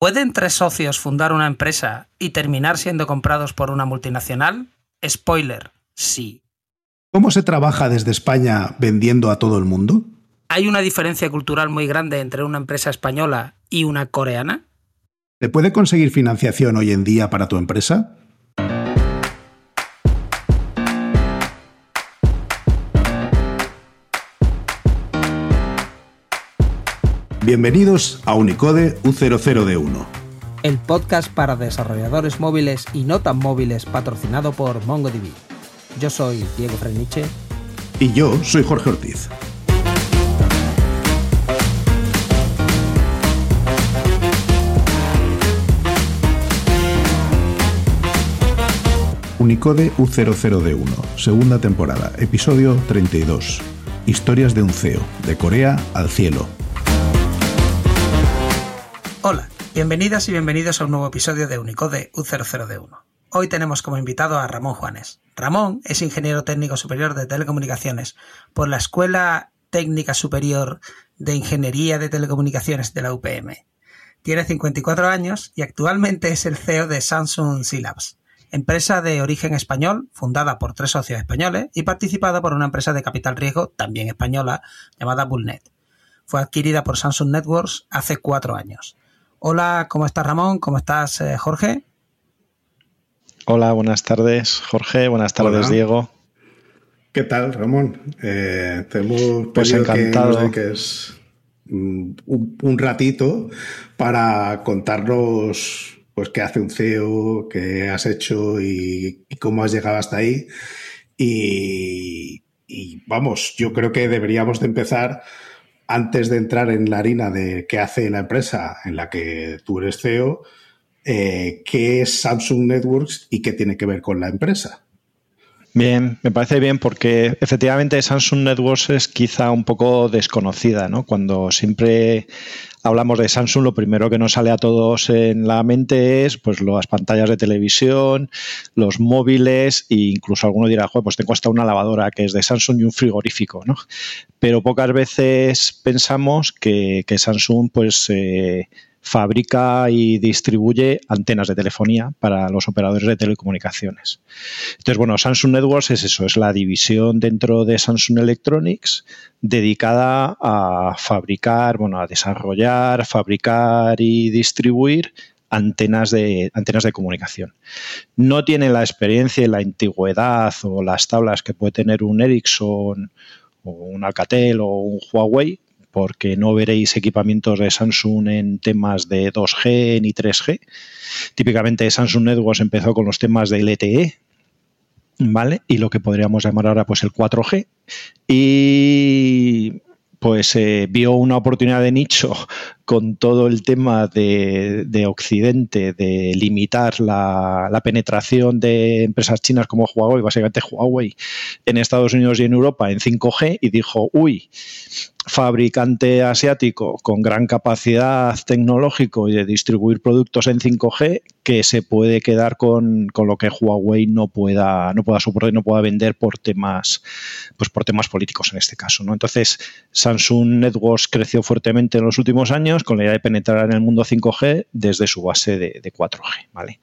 ¿Pueden tres socios fundar una empresa y terminar siendo comprados por una multinacional? Spoiler, sí. ¿Cómo se trabaja desde España vendiendo a todo el mundo? ¿Hay una diferencia cultural muy grande entre una empresa española y una coreana? ¿Se puede conseguir financiación hoy en día para tu empresa? Bienvenidos a Unicode U00D1. El podcast para desarrolladores móviles y no tan móviles patrocinado por MongoDB. Yo soy Diego Freniche. Y yo soy Jorge Ortiz. Unicode U00D1, segunda temporada, episodio 32. Historias de un CEO, de Corea al cielo, Hola, bienvenidas y bienvenidos a un nuevo episodio de Unicode U00D1. Hoy tenemos como invitado a Ramón Juanes. Ramón es ingeniero técnico superior de telecomunicaciones por la Escuela Técnica Superior de Ingeniería de Telecomunicaciones de la UPM. Tiene 54 años y actualmente es el CEO de Samsung C-Labs, empresa de origen español fundada por tres socios españoles y participada por una empresa de capital riesgo también española llamada Bullnet. Fue adquirida por Samsung Networks hace cuatro años. Hola, ¿cómo estás Ramón? ¿Cómo estás eh, Jorge? Hola, buenas tardes Jorge, buenas tardes Diego. ¿Qué tal Ramón? Eh, te hemos pues encantado. Que, es un, ratito para contarnos pues qué hace un CEO, qué has hecho y, cómo has llegado hasta ahí. Y, y, vamos, yo creo que deberíamos de empezar antes de entrar en la harina de qué hace la empresa en la que tú eres CEO, eh, qué es Samsung Networks y qué tiene que ver con la empresa. Bien, me parece bien porque efectivamente Samsung Networks es quizá un poco desconocida, ¿no? Cuando siempre hablamos de Samsung, lo primero que nos sale a todos en la mente es pues las pantallas de televisión, los móviles e incluso alguno dirá, pues tengo hasta una lavadora que es de Samsung y un frigorífico, ¿no? Pero pocas veces pensamos que, Samsung pues eh, fabrica y distribuye antenas de telefonía para los operadores de telecomunicaciones. Entonces, bueno, Samsung Networks es eso, es la división dentro de Samsung Electronics dedicada a fabricar, bueno, a desarrollar, fabricar y distribuir antenas de, antenas de comunicación. No tiene la experiencia y la antigüedad o las tablas que puede tener un Ericsson o un Alcatel o un Huawei, porque no veréis equipamientos de Samsung en temas de 2G ni 3G. Típicamente Samsung Networks empezó con los temas de LTE, ¿vale? Y lo que podríamos llamar ahora pues el 4G. Y pues eh, vio una oportunidad de nicho con todo el tema de, Occidente, de limitar la, penetración de empresas chinas como Huawei, básicamente Huawei, en Estados Unidos y en Europa en 5G, y dijo, uy, fabricante asiático con gran capacidad tecnológico y de distribuir productos en 5G que se puede quedar con, lo que Huawei no pueda, no pueda soportar y no pueda vender por temas, pues por temas políticos en este caso. ¿no? Entonces, Samsung Networks creció fuertemente en los últimos años con la idea de penetrar en el mundo 5G desde su base de, de 4G. ¿vale?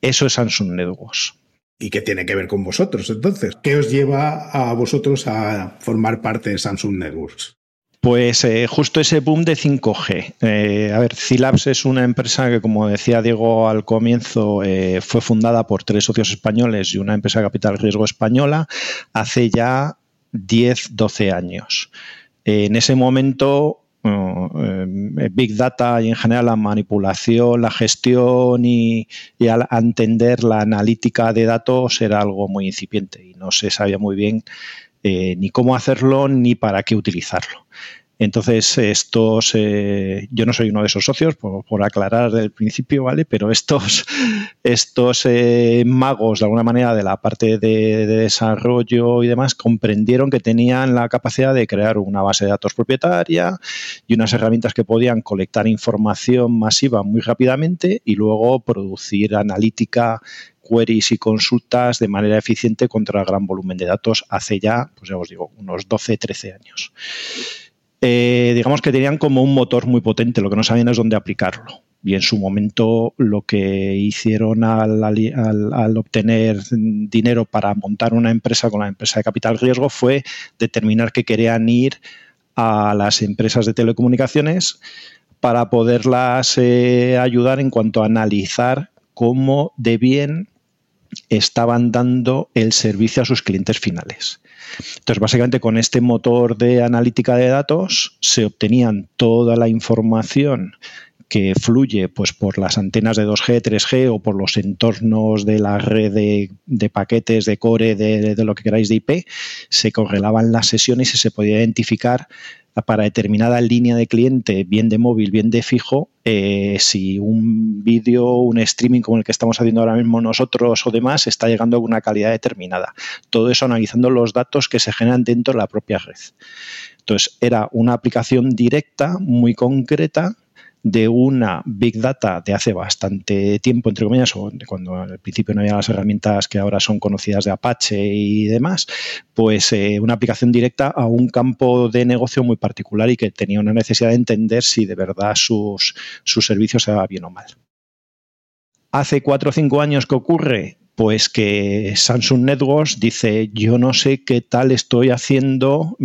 Eso es Samsung Networks. ¿Y qué tiene que ver con vosotros entonces? ¿Qué os lleva a vosotros a formar parte de Samsung Networks? Pues eh, justo ese boom de 5G. Eh, a ver, C-Labs es una empresa que, como decía Diego al comienzo, eh, fue fundada por tres socios españoles y una empresa de capital riesgo española hace ya 10, 12 años. en ese momento, Big Data y en general la manipulación, la gestión y, y al entender la analítica de datos era algo muy incipiente y no se sabía muy bien eh, ni cómo hacerlo ni para qué utilizarlo. Entonces, estos, eh, yo no soy uno de esos socios, por, aclarar del principio, ¿vale? Pero estos, estos eh, magos, de alguna manera, de la parte de, desarrollo y demás, comprendieron que tenían la capacidad de crear una base de datos propietaria y unas herramientas que podían colectar información masiva muy rápidamente y luego producir analítica queries y consultas de manera eficiente contra gran volumen de datos hace ya, pues ya os digo, unos 12, 13 años. Eh, digamos que tenían como un motor muy potente, lo que no sabían es dónde aplicarlo. y en su momento lo que hicieron al, al, obtener dinero para montar una empresa con la empresa de capital riesgo fue determinar que querían ir a las empresas de telecomunicaciones para poderlas eh, ayudar en cuanto a analizar cómo de bien estaban dando el servicio a sus clientes finales. Entonces, básicamente con este motor de analítica de datos se obtenían toda la información que fluye pues, por las antenas de 2G, 3G o por los entornos de la red de, paquetes, de core, de, lo que queráis de IP, se correlaban las sesiones y se podía identificar para determinada línea de cliente, bien de móvil, bien de fijo, eh, si un vídeo, un streaming como el que estamos haciendo ahora mismo nosotros o demás, está llegando a una calidad determinada. Todo eso analizando los datos que se generan dentro de la propia red. Entonces, era una aplicación directa, muy concreta, de una Big Data de hace bastante tiempo, entre comillas, cuando al principio no había las herramientas que ahora son conocidas de Apache y demás, pues eh, una aplicación directa a un campo de negocio muy particular y que tenía una necesidad de entender si de verdad sus, sus servicios se bien o mal. Hace cuatro o cinco años que ocurre, pues que Samsung Networks dice, yo no sé qué tal estoy haciendo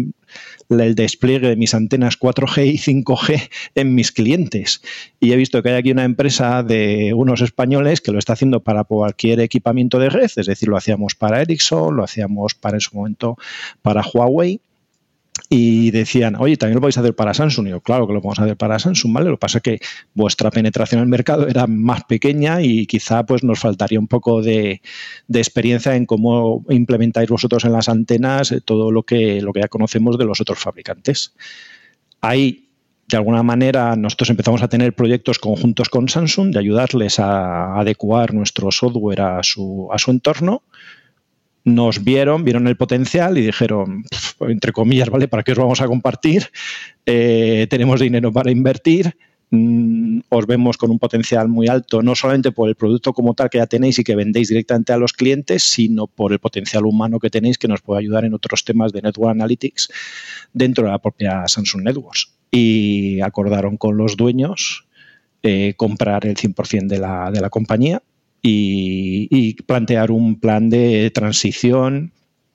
el despliegue de mis antenas 4G y 5G en mis clientes. Y he visto que hay aquí una empresa de unos españoles que lo está haciendo para cualquier equipamiento de red, es decir, lo hacíamos para Ericsson, lo hacíamos para en su momento para Huawei y decían, oye, también lo podéis hacer para Samsung. Y yo, claro que lo podemos hacer para Samsung, ¿vale? Lo que pasa es que vuestra penetración en el mercado era más pequeña y quizá pues nos faltaría un poco de, experiencia en cómo implementáis vosotros en las antenas eh, todo lo que, lo que ya conocemos de los otros fabricantes. Ahí, de alguna manera, nosotros empezamos a tener proyectos conjuntos con Samsung de ayudarles a adecuar nuestro software a su, a su entorno nos vieron, vieron el potencial y dijeron, entre comillas, ¿vale? ¿Para qué os vamos a compartir? Eh, tenemos dinero para invertir, mm, os vemos con un potencial muy alto, no solamente por el producto como tal que ya tenéis y que vendéis directamente a los clientes, sino por el potencial humano que tenéis que nos puede ayudar en otros temas de Network Analytics dentro de la propia Samsung Networks. Y acordaron con los dueños eh, comprar el 100% de la, de la compañía y, plantear un plan de transición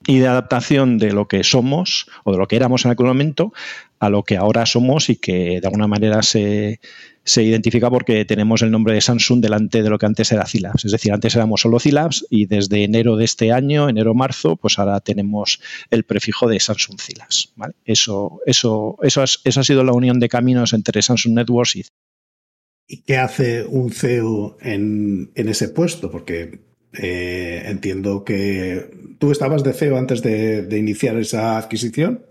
y de adaptación de lo que somos o de lo que éramos en aquel momento a lo que ahora somos y que de alguna manera se, se identifica porque tenemos el nombre de Samsung delante de lo que antes era Cilabs. Es decir, antes éramos solo Cilabs y desde enero de este año, enero-marzo, pues ahora tenemos el prefijo de Samsung Cilabs. Eso, eso, eso, eso ha sido la unión de caminos entre Samsung Networks y ¿Y qué hace un CEO en, ese puesto? Porque eh, entiendo que tú estabas de CEO antes de, iniciar esa adquisición.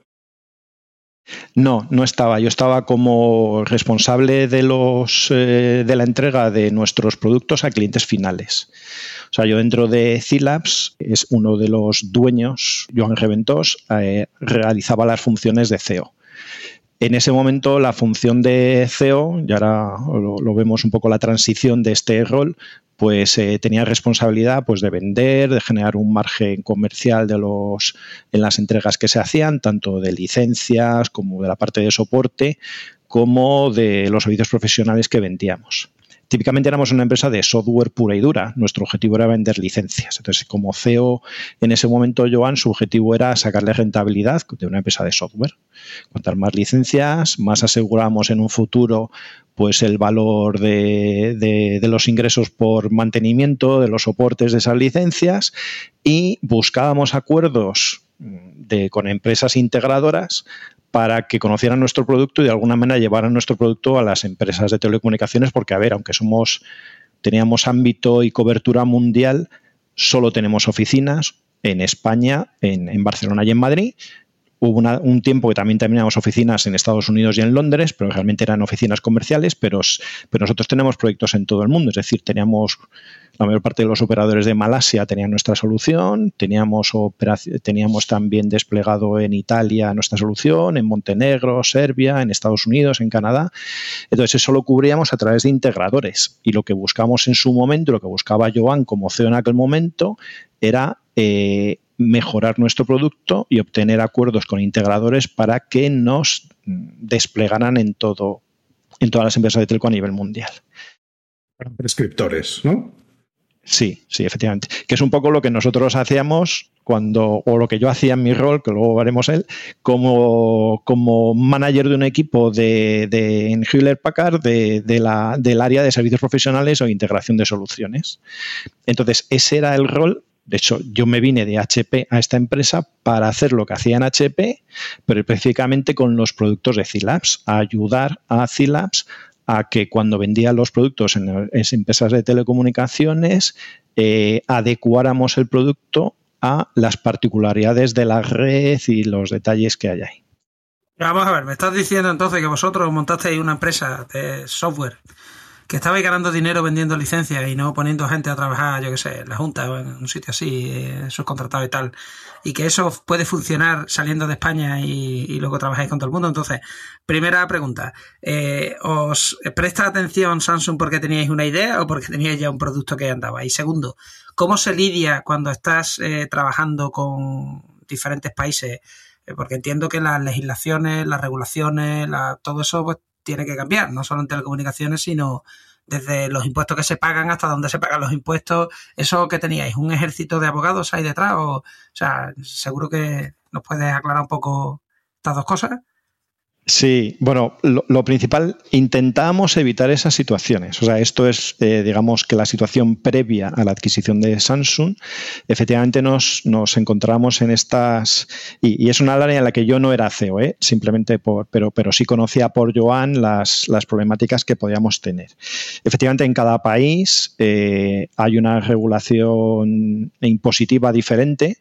No, no estaba. Yo estaba como responsable de los eh, de la entrega de nuestros productos a clientes finales. O sea, yo dentro de C-Labs es uno de los dueños, Joan Reventos, eh, realizaba las funciones de CEO. En ese momento la función de CEO, y ahora lo, vemos un poco la transición de este rol, pues eh, tenía responsabilidad pues, de vender, de generar un margen comercial de los, en las entregas que se hacían, tanto de licencias como de la parte de soporte, como de los servicios profesionales que vendíamos. Típicamente éramos una empresa de software pura y dura. Nuestro objetivo era vender licencias. Entonces, como CEO en ese momento, Joan, su objetivo era sacarle rentabilidad de una empresa de software. Cuantas más licencias, más aseguramos en un futuro pues el valor de, los ingresos por mantenimiento, de los soportes de esas licencias y buscábamos acuerdos de, con empresas integradoras para que conocieran nuestro producto y de alguna manera llevaran nuestro producto a las empresas de telecomunicaciones, porque, a ver, aunque somos, teníamos ámbito y cobertura mundial, solo tenemos oficinas en España, en, en Barcelona y en Madrid, Hubo un tiempo que también teníamos oficinas en Estados Unidos y en Londres, pero realmente eran oficinas comerciales, pero, nosotros tenemos proyectos en todo el mundo. Es decir, teníamos la mayor parte de los operadores de Malasia tenían nuestra solución, teníamos, teníamos también desplegado en Italia nuestra solución, en Montenegro, Serbia, en Estados Unidos, en Canadá. Entonces, eso lo cubríamos a través de integradores. Y lo que buscamos en su momento, lo que buscaba Joan como CEO en aquel momento, era eh, mejorar nuestro producto y obtener acuerdos con integradores para que nos desplegaran en todo en todas las empresas de telco a nivel mundial. prescriptores, ¿no? Sí, sí, efectivamente. Que es un poco lo que nosotros hacíamos cuando, o lo que yo hacía en mi rol, que luego veremos él, como, como manager de un equipo de, de en Hewlett Packard de, de la, del área de servicios profesionales o integración de soluciones. Entonces, ese era el rol de hecho, yo me vine de HP a esta empresa para hacer lo que hacía en HP, pero específicamente con los productos de C-Labs, ayudar a C-Labs a que cuando vendía los productos en, empresas de telecomunicaciones, eh, adecuáramos el producto a las particularidades de la red y los detalles que hay ahí. Vamos a ver, me estás diciendo entonces que vosotros montasteis una empresa de software que estabais ganando dinero vendiendo licencias y no poniendo gente a trabajar, yo qué sé, en la Junta o en un sitio así, eh, subcontratado y tal, y que eso puede funcionar saliendo de España y, luego trabajáis con todo el mundo. Entonces, primera pregunta, eh, ¿os presta atención Samsung porque teníais una idea o porque teníais ya un producto que andaba? Y segundo, ¿cómo se lidia cuando estás eh, trabajando con diferentes países? porque entiendo que las legislaciones, las regulaciones, todo eso pues, tiene que cambiar, no solo en telecomunicaciones, sino desde los impuestos que se pagan hasta dónde se pagan los impuestos. ¿Eso que teníais? ¿Un ejército de abogados ahí detrás? O, o sea, seguro que nos puedes aclarar un poco estas dos cosas. Sí, bueno, lo, principal, intentamos evitar esas situaciones. O sea, esto es, eh, digamos, que la situación previa a la adquisición de Samsung. Efectivamente, nos, nos encontramos en estas, y, es una área en la que yo no era CEO, ¿eh? simplemente por, pero, pero sí conocía por Joan las, las problemáticas que podíamos tener. Efectivamente, en cada país eh, hay una regulación impositiva diferente.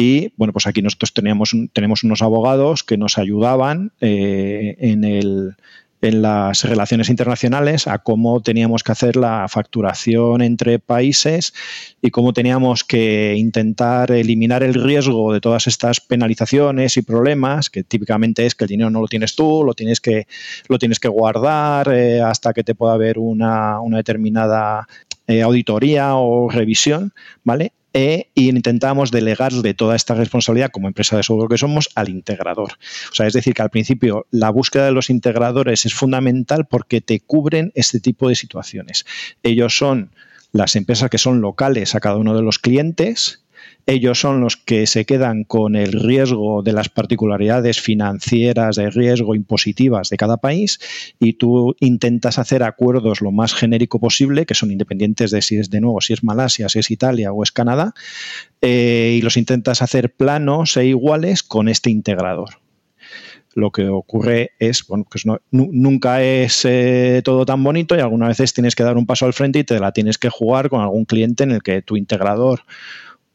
Y bueno, pues aquí nosotros teníamos, tenemos unos abogados que nos ayudaban eh, en, el, en las relaciones internacionales a cómo teníamos que hacer la facturación entre países y cómo teníamos que intentar eliminar el riesgo de todas estas penalizaciones y problemas, que típicamente es que el dinero no lo tienes tú, lo tienes que, lo tienes que guardar eh, hasta que te pueda haber una, una determinada eh, auditoría o revisión, ¿vale? E intentamos delegar de toda esta responsabilidad como empresa de software que somos al integrador. O sea, es decir, que al principio la búsqueda de los integradores es fundamental porque te cubren este tipo de situaciones. Ellos son las empresas que son locales a cada uno de los clientes ellos son los que se quedan con el riesgo de las particularidades financieras, de riesgo impositivas de cada país y tú intentas hacer acuerdos lo más genérico posible, que son independientes de si es de nuevo, si es Malasia, si es Italia o es Canadá, eh, y los intentas hacer planos e iguales con este integrador. Lo que ocurre es, bueno, pues nunca es eh, todo tan bonito y algunas veces tienes que dar un paso al frente y te la tienes que jugar con algún cliente en el que tu integrador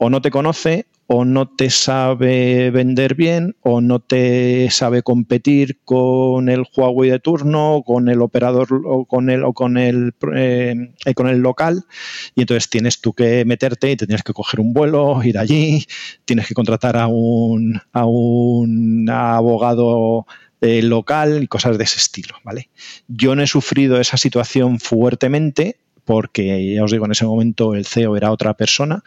o no te conoce o no te sabe vender bien o no te sabe competir con el Huawei de turno, con el operador o con el o con el eh, con el local y entonces tienes tú que meterte y te tienes que coger un vuelo, ir allí, tienes que contratar a un a un abogado eh, local y cosas de ese estilo, ¿vale? Yo no he sufrido esa situación fuertemente porque ya os digo, en ese momento el CEO era otra persona,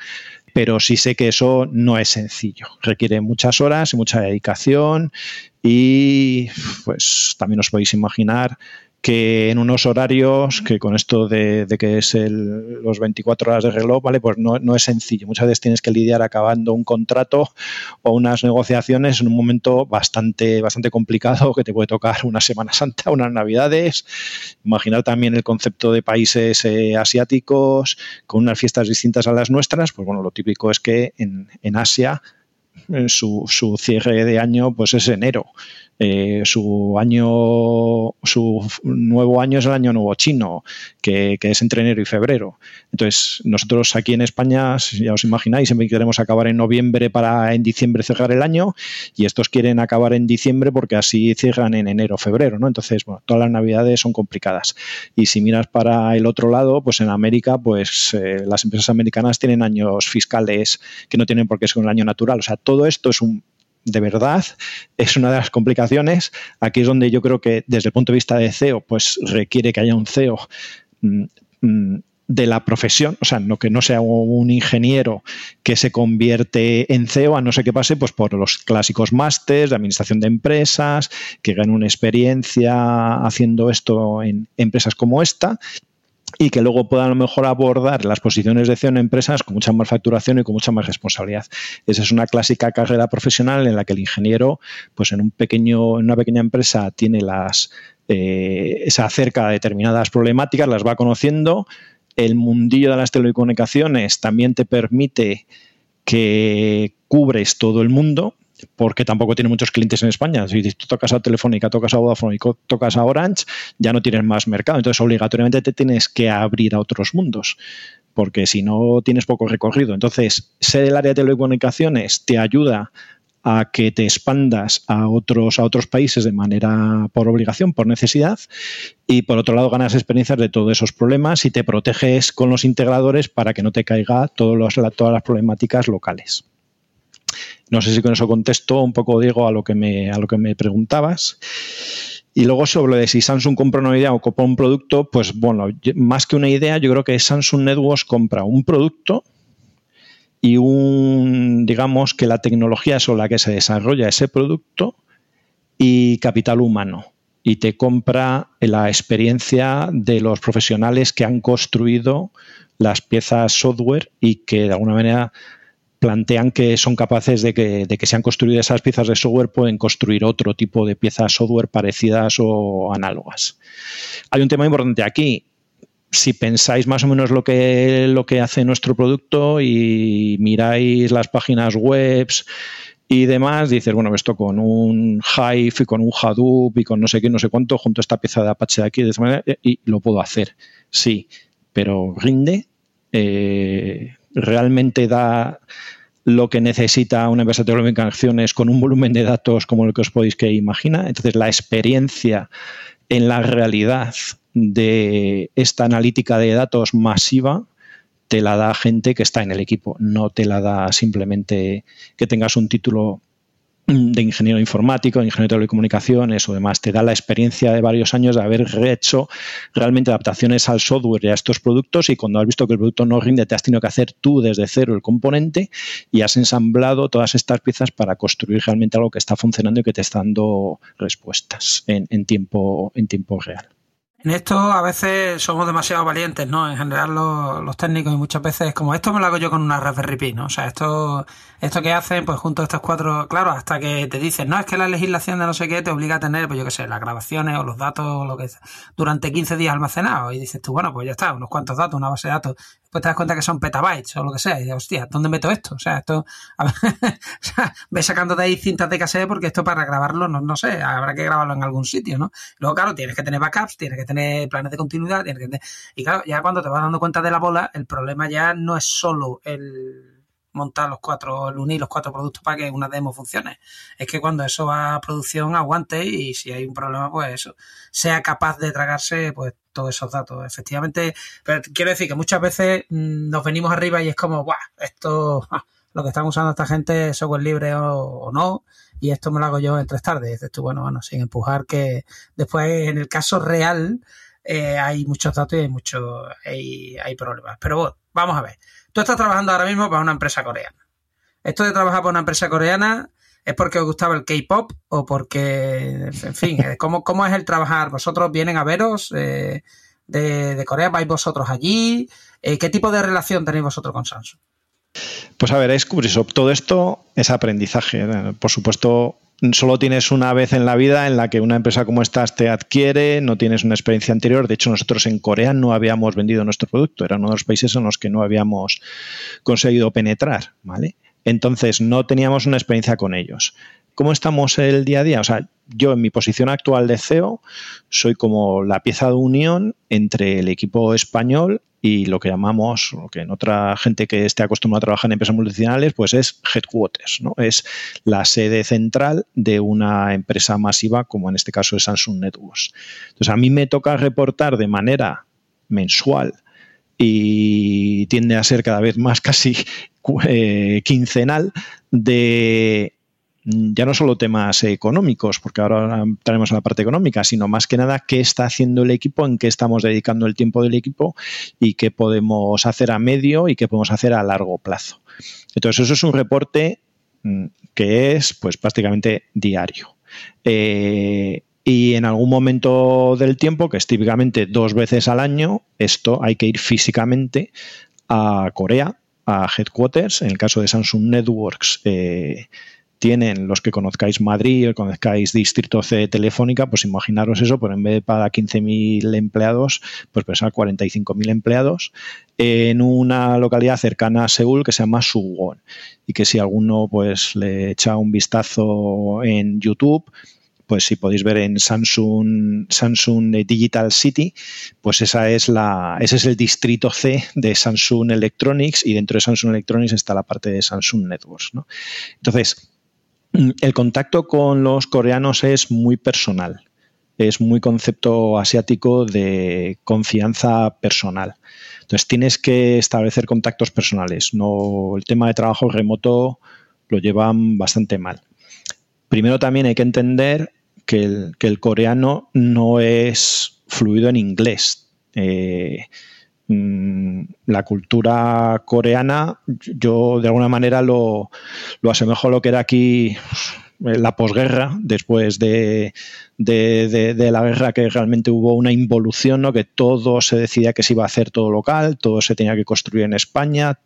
pero sí sé que eso no es sencillo. Requiere muchas horas y mucha dedicación y pues también os podéis imaginar que en unos horarios que con esto de, que es el, los 24 horas de reloj, ¿vale? Pues no, no, es sencillo. Muchas veces tienes que lidiar acabando un contrato o unas negociaciones en un momento bastante, bastante complicado que te puede tocar una Semana Santa, unas Navidades. Imaginar también el concepto de países eh, asiáticos con unas fiestas distintas a las nuestras. Pues bueno, lo típico es que en, en Asia eh, su, su, cierre de año pues es enero. Eh, su año, su nuevo año es el año nuevo chino, que, es entre enero y febrero. Entonces, nosotros aquí en España, ya os imagináis, siempre queremos acabar en noviembre para en diciembre cerrar el año, y estos quieren acabar en diciembre porque así cierran en enero, febrero, ¿no? Entonces, bueno, todas las navidades son complicadas. Y si miras para el otro lado, pues en América, pues eh, las empresas americanas tienen años fiscales que no tienen por qué ser un año natural. O sea, todo esto es un de verdad es una de las complicaciones. Aquí es donde yo creo que desde el punto de vista de CEO, pues requiere que haya un CEO mm, mm, de la profesión, o sea, no que no sea un ingeniero que se convierte en CEO, a no ser que pase pues, por los clásicos másters de administración de empresas, que gane una experiencia haciendo esto en empresas como esta y que luego puedan a lo mejor abordar las posiciones de CEO en empresas con mucha más facturación y con mucha más responsabilidad. Esa es una clásica carrera profesional en la que el ingeniero, pues en un pequeño, en una pequeña empresa tiene las eh, se acerca a determinadas problemáticas, las va conociendo. El mundillo de las telecomunicaciones también te permite que cubres todo el mundo, porque tampoco tiene muchos clientes en España. Si tú tocas a Telefónica, tocas a Vodafone y tocas a Orange, ya no tienes más mercado. Entonces, obligatoriamente te tienes que abrir a otros mundos, porque si no tienes poco recorrido. Entonces, ser el área de telecomunicaciones te ayuda a que te expandas a otros, a otros países de manera por obligación, por necesidad, y por otro lado ganas experiencias de todos esos problemas y te proteges con los integradores para que no te caiga todas las problemáticas locales. No sé si con eso contesto un poco, Diego, a lo que me, a lo que me preguntabas. Y luego sobre de si Samsung compra una idea o compra un producto, pues bueno, más que una idea, yo creo que Samsung Networks compra un producto y un, digamos, que la tecnología es la que se desarrolla ese producto y capital humano. Y te compra la experiencia de los profesionales que han construido las piezas software y que de alguna manera plantean que son capaces de que, de que se han construido esas piezas de software, pueden construir otro tipo de piezas software parecidas o análogas. Hay un tema importante aquí. Si pensáis más o menos lo que, lo que hace nuestro producto y miráis las páginas web y demás, dices, bueno, esto con un Hive y con un Hadoop y con no sé qué, no sé cuánto, junto a esta pieza de Apache de aquí, de esta manera, y lo puedo hacer. Sí, pero rinde. Eh, realmente da lo que necesita una empresa de acciones con un volumen de datos como el que os podéis que imaginar. Entonces, la experiencia en la realidad de esta analítica de datos masiva te la da gente que está en el equipo, no te la da simplemente que tengas un título de ingeniero informático, de ingeniero de telecomunicaciones o demás, te da la experiencia de varios años de haber hecho realmente adaptaciones al software y a estos productos y cuando has visto que el producto no rinde, te has tenido que hacer tú desde cero el componente y has ensamblado todas estas piezas para construir realmente algo que está funcionando y que te está dando respuestas en, tiempo, en tiempo real. En esto a veces somos demasiado valientes, ¿no? En general los, técnicos y muchas veces como esto me lo hago yo con una Raspberry Pi, ¿no? O sea, esto, esto que hacen, pues junto a estos cuatro, claro, hasta que te dicen, no, es que la legislación de no sé qué te obliga a tener, pues yo qué sé, las grabaciones o los datos o lo que sea, durante 15 días almacenados. Y dices tú, bueno, pues ya está, unos cuantos datos, una base de datos pues te das cuenta que son petabytes o lo que sea. Y dices, hostia, ¿dónde meto esto? O sea, esto. o sea, ves sacando de ahí cintas de cassette porque esto para grabarlo, no, no sé, habrá que grabarlo en algún sitio, ¿no? Luego, claro, tienes que tener backups, tienes que tener planes de continuidad, tienes que tener... Y claro, ya cuando te vas dando cuenta de la bola, el problema ya no es solo el montar los cuatro, el unir los cuatro productos para que una demo funcione. Es que cuando eso va a producción aguante y si hay un problema, pues eso, sea capaz de tragarse pues todos esos datos. Efectivamente, pero quiero decir que muchas veces mm, nos venimos arriba y es como, ¡buah! Esto, lo que están usando esta gente es software libre o, no, y esto me lo hago yo en tres tardes. dices bueno, bueno, sin empujar que después en el caso real eh, hay muchos datos y hay, mucho, hay, hay problemas. Pero bueno, vamos a ver. Tú estás trabajando ahora mismo para una empresa coreana. Esto de trabajar para una empresa coreana es porque os gustaba el K-pop o porque, en fin, eh, ¿cómo, ¿cómo, es el trabajar? ¿Vosotros vienen a veros eh, de, Corea? ¿Vais vosotros allí? Eh, ¿Qué tipo de relación tenéis vosotros con Samsung? Pues a ver, es. Todo esto es aprendizaje. Por supuesto, solo tienes una vez en la vida en la que una empresa como esta te adquiere, no tienes una experiencia anterior. De hecho, nosotros en Corea no habíamos vendido nuestro producto, era uno de los países en los que no habíamos conseguido penetrar, ¿vale? Entonces, no teníamos una experiencia con ellos. ¿Cómo estamos el día a día? O sea, yo en mi posición actual de CEO soy como la pieza de unión entre el equipo español y lo que llamamos, lo que en otra gente que esté acostumbrada a trabajar en empresas multinacionales, pues es headquarters, ¿no? Es la sede central de una empresa masiva, como en este caso es Samsung Networks. Entonces, a mí me toca reportar de manera mensual y tiende a ser cada vez más casi eh, quincenal de ya no solo temas económicos, porque ahora tenemos la parte económica, sino más que nada qué está haciendo el equipo, en qué estamos dedicando el tiempo del equipo y qué podemos hacer a medio y qué podemos hacer a largo plazo. Entonces, eso es un reporte mm, que es pues prácticamente diario. Eh, Y en algún momento del tiempo, que es típicamente dos veces al año, esto hay que ir físicamente a Corea, a headquarters. En el caso de Samsung Networks, eh, tienen los que conozcáis Madrid o conozcáis Distrito C Telefónica, pues imaginaros eso, pero en vez de para 15.000 empleados, pues pensar 45.000 empleados en una localidad cercana a Seúl que se llama Suwon y que si alguno pues le echa un vistazo en YouTube, pues si podéis ver en Samsung, Samsung Digital City, pues esa es la, ese es el distrito C de Samsung Electronics y dentro de Samsung Electronics está la parte de Samsung Networks. Entonces, el contacto con los coreanos es muy personal, es muy concepto asiático de confianza personal. Entonces tienes que establecer contactos personales. No, el tema de trabajo remoto lo llevan bastante mal. Primero también hay que entender que el, coreano no es fluido en inglés. Eh, la cultura coreana, yo de alguna manera lo, lo asemejo a lo que era aquí la posguerra, después de, de, la guerra, que realmente hubo una involución, ¿no? que todo se decía que se iba a hacer todo local, todo se tenía que construir en España,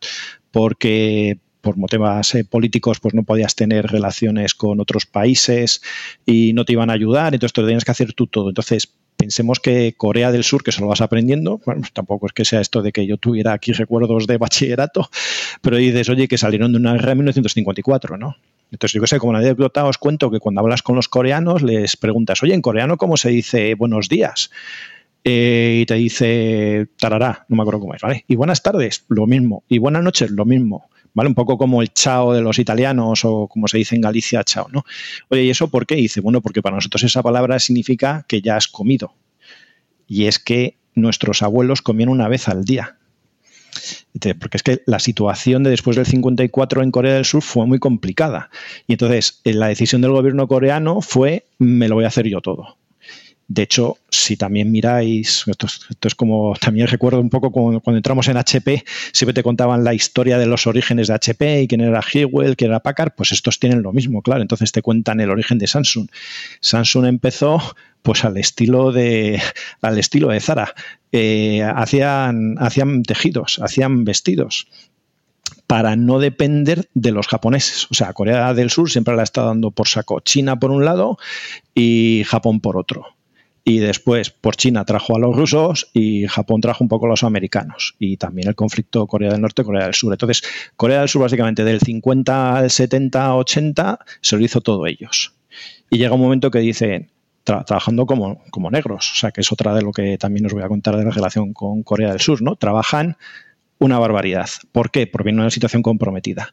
porque por motivos eh, políticos pues no podías tener relaciones con otros países y no te iban a ayudar, entonces te tenías que hacer tú todo. Entonces, pensemos que Corea del Sur, que se lo vas aprendiendo, bueno, tampoco es que sea esto de que yo tuviera aquí recuerdos de bachillerato, pero dices, oye, que salieron de una guerra en 1954, ¿no? Entonces, yo que sé, como una anécdota os cuento que cuando hablas con los coreanos les preguntas, oye, en coreano, ¿cómo se dice buenos días? Eh, y te dice tarará, no me acuerdo cómo es, ¿vale? Y buenas tardes, lo mismo. Y buenas noches, lo mismo. ¿Vale? Un poco como el chao de los italianos o como se dice en Galicia, chao, ¿no? Oye, ¿y eso por qué? dice, bueno, porque para nosotros esa palabra significa que ya has comido. Y es que nuestros abuelos comían una vez al día. Porque es que la situación de después del 54 en Corea del Sur fue muy complicada. Y entonces la decisión del gobierno coreano fue, me lo voy a hacer yo todo. De hecho, si también miráis, esto es, como también recuerdo un poco cuando, entramos en HP, siempre te contaban la historia de los orígenes de HP y quién era Hewell, quién era Packard, pues estos tienen lo mismo, claro. Entonces te cuentan el origen de Samsung. Samsung empezó pues al estilo de al estilo de Zara. Eh, hacían, hacían tejidos, hacían vestidos para no depender de los japoneses. O sea, Corea del Sur siempre la está dando por saco China por un lado y Japón por otro y después por China trajo a los rusos y Japón trajo un poco a los americanos y también el conflicto Corea del Norte Corea del Sur. Entonces, Corea del Sur básicamente del 50 al 70, 80 se lo hizo todo ellos. Y llega un momento que dicen, trabajando como, como negros, o sea, que es otra de lo que también os voy a contar de la relación con Corea del Sur, ¿no? Trabajan una barbaridad. ¿Por qué? Porque viene una situación comprometida.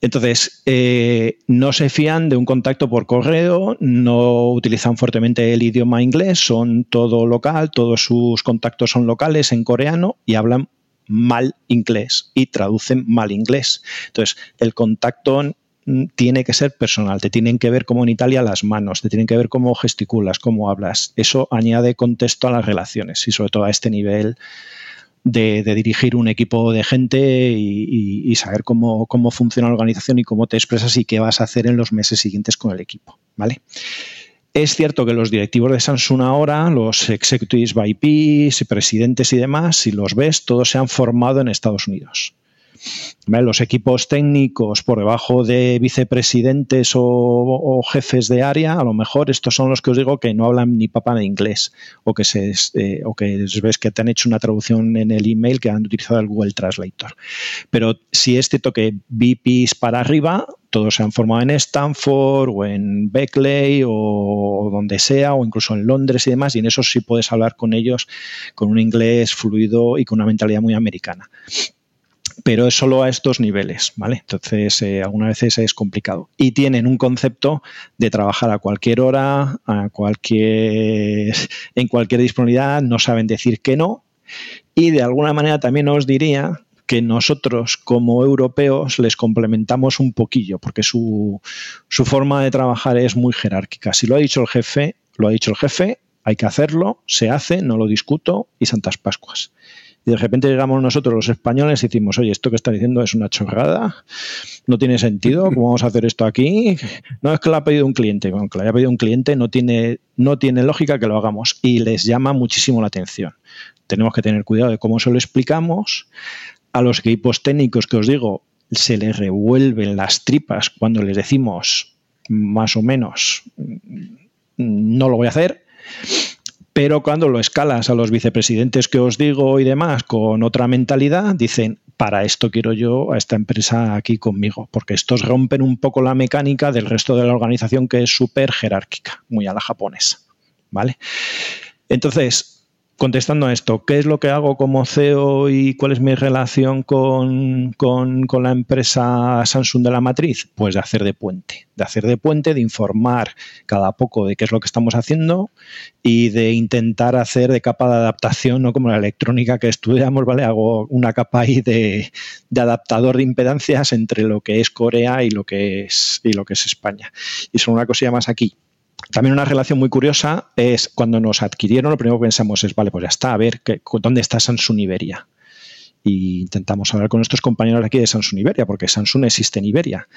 Entonces, eh, no se fían de un contacto por correo, no utilizan fuertemente el idioma inglés, son todo local, todos sus contactos son locales en coreano y hablan mal inglés y traducen mal inglés. Entonces, el contacto tiene que ser personal, te tienen que ver como en Italia las manos, te tienen que ver cómo gesticulas, cómo hablas. Eso añade contexto a las relaciones y sobre todo a este nivel de, dirigir un equipo de gente y, saber cómo, funciona la organización y cómo te expresas y qué vas a hacer en los meses siguientes con el equipo. ¿vale? Es cierto que los directivos de Samsung ahora, los executives VIPs, presidentes y demás, si los ves, todos se han formado en Estados Unidos. Los equipos técnicos por debajo de vicepresidentes o, jefes de área, a lo mejor estos son los que os digo que no hablan ni papá de inglés o que, se, eh, o que ves que te han hecho una traducción en el email que han utilizado el Google Translator. Pero si es cierto que VPs para arriba, todos se han formado en Stanford o en Beckley o donde sea, o incluso en Londres y demás, y en eso sí puedes hablar con ellos con un inglés fluido y con una mentalidad muy americana pero es solo a estos niveles, ¿vale? Entonces, eh, algunas veces es complicado. Y tienen un concepto de trabajar a cualquier hora, a cualquier, en cualquier disponibilidad, no saben decir que no. Y de alguna manera también os diría que nosotros como europeos les complementamos un poquillo, porque su, su forma de trabajar es muy jerárquica. Si lo ha dicho el jefe, lo ha dicho el jefe, hay que hacerlo, se hace, no lo discuto y Santas Pascuas. Y de repente llegamos nosotros los españoles y decimos, oye, esto que está diciendo es una chorrada, no tiene sentido, ¿cómo vamos a hacer esto aquí? No es que lo ha pedido un cliente, bueno, que lo haya pedido un cliente no tiene, no tiene lógica que lo hagamos y les llama muchísimo la atención. Tenemos que tener cuidado de cómo se lo explicamos. A los equipos técnicos que os digo, se les revuelven las tripas cuando les decimos más o menos no lo voy a hacer. Pero cuando lo escalas a los vicepresidentes que os digo y demás con otra mentalidad, dicen, para esto quiero yo a esta empresa aquí conmigo, porque estos rompen un poco la mecánica del resto de la organización que es súper jerárquica, muy a la japonesa. ¿Vale? Entonces, contestando a esto, ¿qué es lo que hago como CEO y cuál es mi relación con, la empresa Samsung de la matriz? Pues de hacer de puente, de hacer de puente, de informar cada poco de qué es lo que estamos haciendo y de intentar hacer de capa de adaptación, no como la electrónica que estudiamos, ¿vale? Hago una capa ahí de, de adaptador de impedancias entre lo que es Corea y lo que es, y lo que es España. Y son una cosilla más aquí también una relación muy curiosa es cuando nos adquirieron, lo primero que pensamos es, vale, pues ya está, a ver, ¿dónde está Samsung Iberia? Y intentamos hablar con nuestros compañeros aquí de Samsung Iberia, porque Samsung existe en Iberia.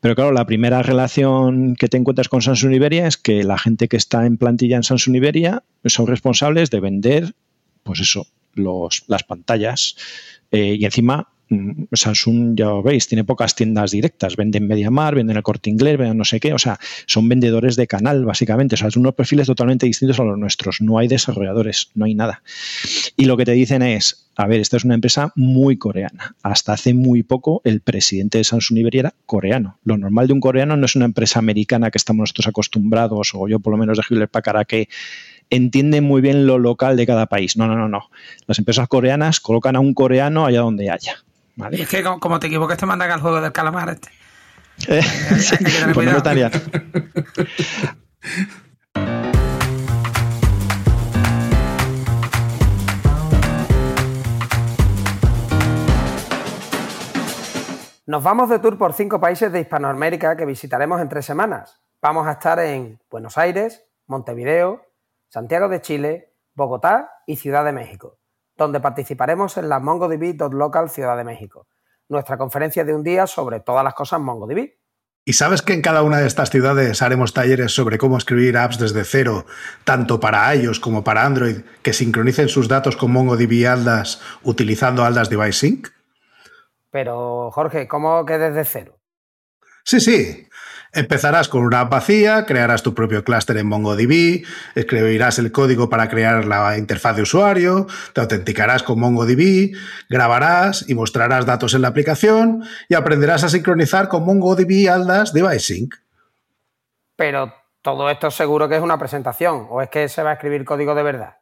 Pero claro, la primera relación que te encuentras con Samsung Iberia es que la gente que está en plantilla en Samsung Iberia son responsables de vender, pues eso, los, las pantallas eh, y encima Samsung, ya veis, tiene pocas tiendas directas. Venden MediaMar, venden el Corte Inglés, venden no sé qué. O sea, son vendedores de canal, básicamente. O sea, son unos perfiles totalmente distintos a los nuestros. No hay desarrolladores, no hay nada. Y lo que te dicen es, a ver, esta es una empresa muy coreana. Hasta hace muy poco el presidente de Samsung Iberia era coreano. Lo normal de un coreano no es una empresa americana que estamos nosotros acostumbrados, o yo por lo menos de Hewlett Packard, a que entiende muy bien lo local de cada país. No, no, no, no. Las empresas coreanas colocan a un coreano allá donde haya. Y es que como, te equivoques te mandan al juego del calamar este. Eh, sí, pues Nos vamos de tour por cinco países de Hispanoamérica que visitaremos en tres semanas. Vamos a estar en Buenos Aires, Montevideo, Santiago de Chile, Bogotá y Ciudad de México donde participaremos en la MongoDB.local Ciudad de México, nuestra conferencia de un día sobre todas las cosas MongoDB. ¿Y sabes que en cada una de estas ciudades haremos talleres sobre cómo escribir apps desde cero, tanto para iOS como para Android, que sincronicen sus datos con MongoDB Aldas utilizando Aldas Device Sync? Pero, Jorge, ¿cómo que desde cero? Sí, sí. Empezarás con una app vacía, crearás tu propio clúster en MongoDB, escribirás el código para crear la interfaz de usuario, te autenticarás con MongoDB, grabarás y mostrarás datos en la aplicación y aprenderás a sincronizar con MongoDB Aldas Device Sync. Pero todo esto seguro que es una presentación o es que se va a escribir código de verdad.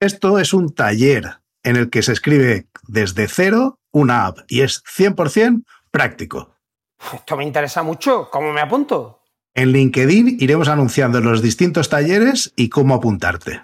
Esto es un taller en el que se escribe desde cero una app y es 100% práctico. Esto me interesa mucho. ¿Cómo me apunto? En LinkedIn iremos anunciando los distintos talleres y cómo apuntarte.